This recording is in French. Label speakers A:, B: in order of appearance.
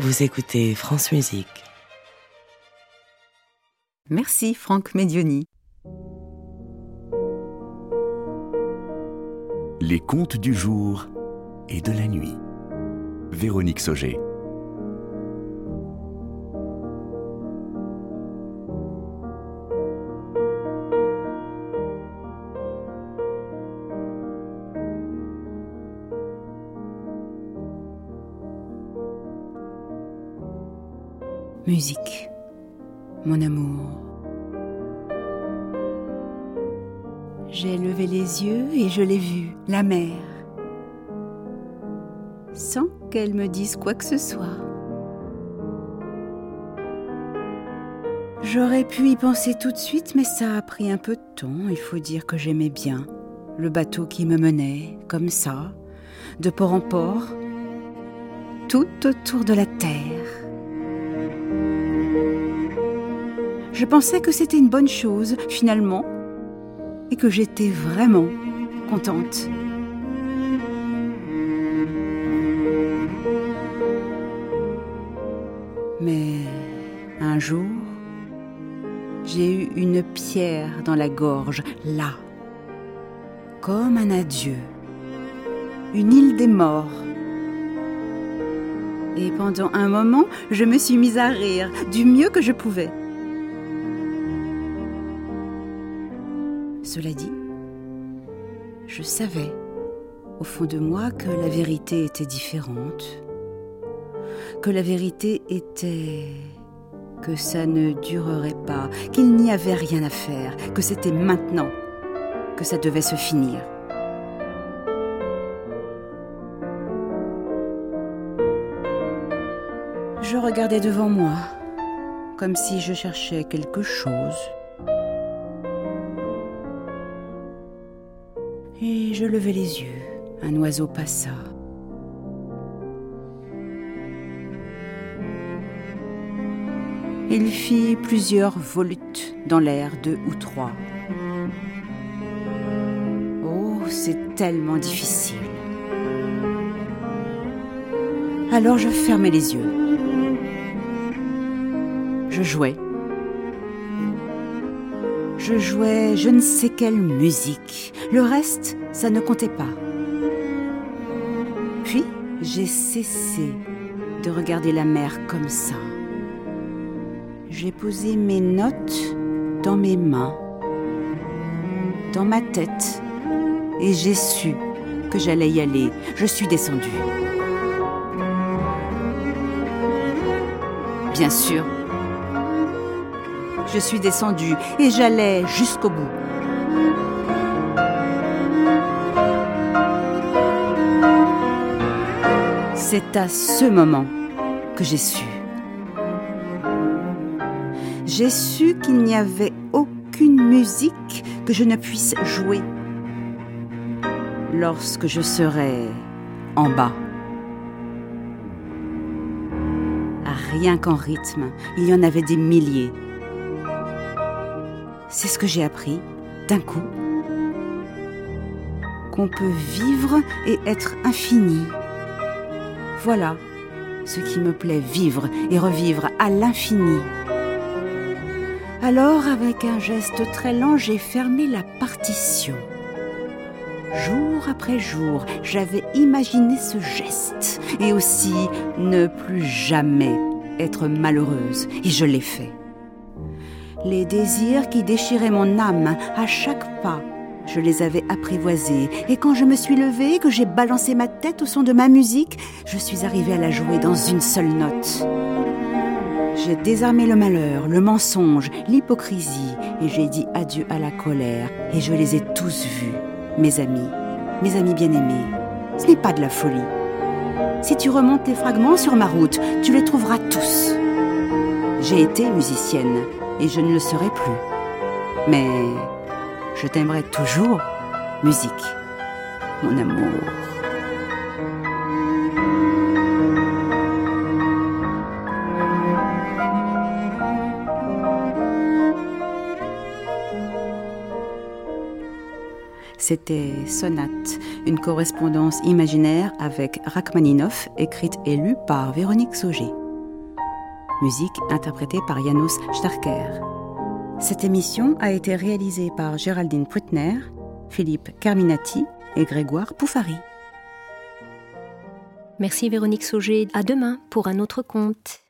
A: Vous écoutez France Musique.
B: Merci Franck Medioni.
C: Les contes du jour et de la nuit. Véronique Sauger.
B: Musique, mon amour. J'ai levé les yeux et je l'ai vue, la mer, sans qu'elle me dise quoi que ce soit. J'aurais pu y penser tout de suite, mais ça a pris un peu de temps. Il faut dire que j'aimais bien le bateau qui me menait, comme ça, de port en port, tout autour de la terre. Je pensais que c'était une bonne chose, finalement, et que j'étais vraiment contente. Mais un jour, j'ai eu une pierre dans la gorge, là, comme un adieu, une île des morts. Et pendant un moment, je me suis mise à rire du mieux que je pouvais. Cela dit, je savais au fond de moi que la vérité était différente, que la vérité était que ça ne durerait pas, qu'il n'y avait rien à faire, que c'était maintenant que ça devait se finir. Je regardais devant moi, comme si je cherchais quelque chose. Et je levai les yeux. Un oiseau passa. Il fit plusieurs volutes dans l'air, deux ou trois. Oh, c'est tellement difficile. Alors je fermai les yeux. Je jouais. Je jouais je ne sais quelle musique. Le reste, ça ne comptait pas. Puis, j'ai cessé de regarder la mer comme ça. J'ai posé mes notes dans mes mains, dans ma tête, et j'ai su que j'allais y aller. Je suis descendue. Bien sûr, je suis descendue et j'allais jusqu'au bout. C'est à ce moment que j'ai su. J'ai su qu'il n'y avait aucune musique que je ne puisse jouer lorsque je serai en bas. Rien qu'en rythme, il y en avait des milliers. C'est ce que j'ai appris d'un coup. Qu'on peut vivre et être infini. Voilà ce qui me plaît vivre et revivre à l'infini. Alors, avec un geste très lent, j'ai fermé la partition. Jour après jour, j'avais imaginé ce geste et aussi ne plus jamais être malheureuse, et je l'ai fait. Les désirs qui déchiraient mon âme à chaque pas, je les avais apprivoisés, et quand je me suis levée, que j'ai balancé ma tête au son de ma musique, je suis arrivée à la jouer dans une seule note. J'ai désarmé le malheur, le mensonge, l'hypocrisie, et j'ai dit adieu à la colère, et je les ai tous vus, mes amis, mes amis bien-aimés. Ce n'est pas de la folie. Si tu remontes les fragments sur ma route, tu les trouveras tous. J'ai été musicienne, et je ne le serai plus. Mais je t'aimerai toujours, musique, mon amour. C'était Sonate, une correspondance imaginaire avec Rachmaninoff, écrite et lue par Véronique Sauger. Musique interprétée par Janos Starker. Cette émission a été réalisée par Géraldine Pruitner, Philippe Carminati et Grégoire Poufari.
D: Merci Véronique Sauger. À demain pour un autre conte.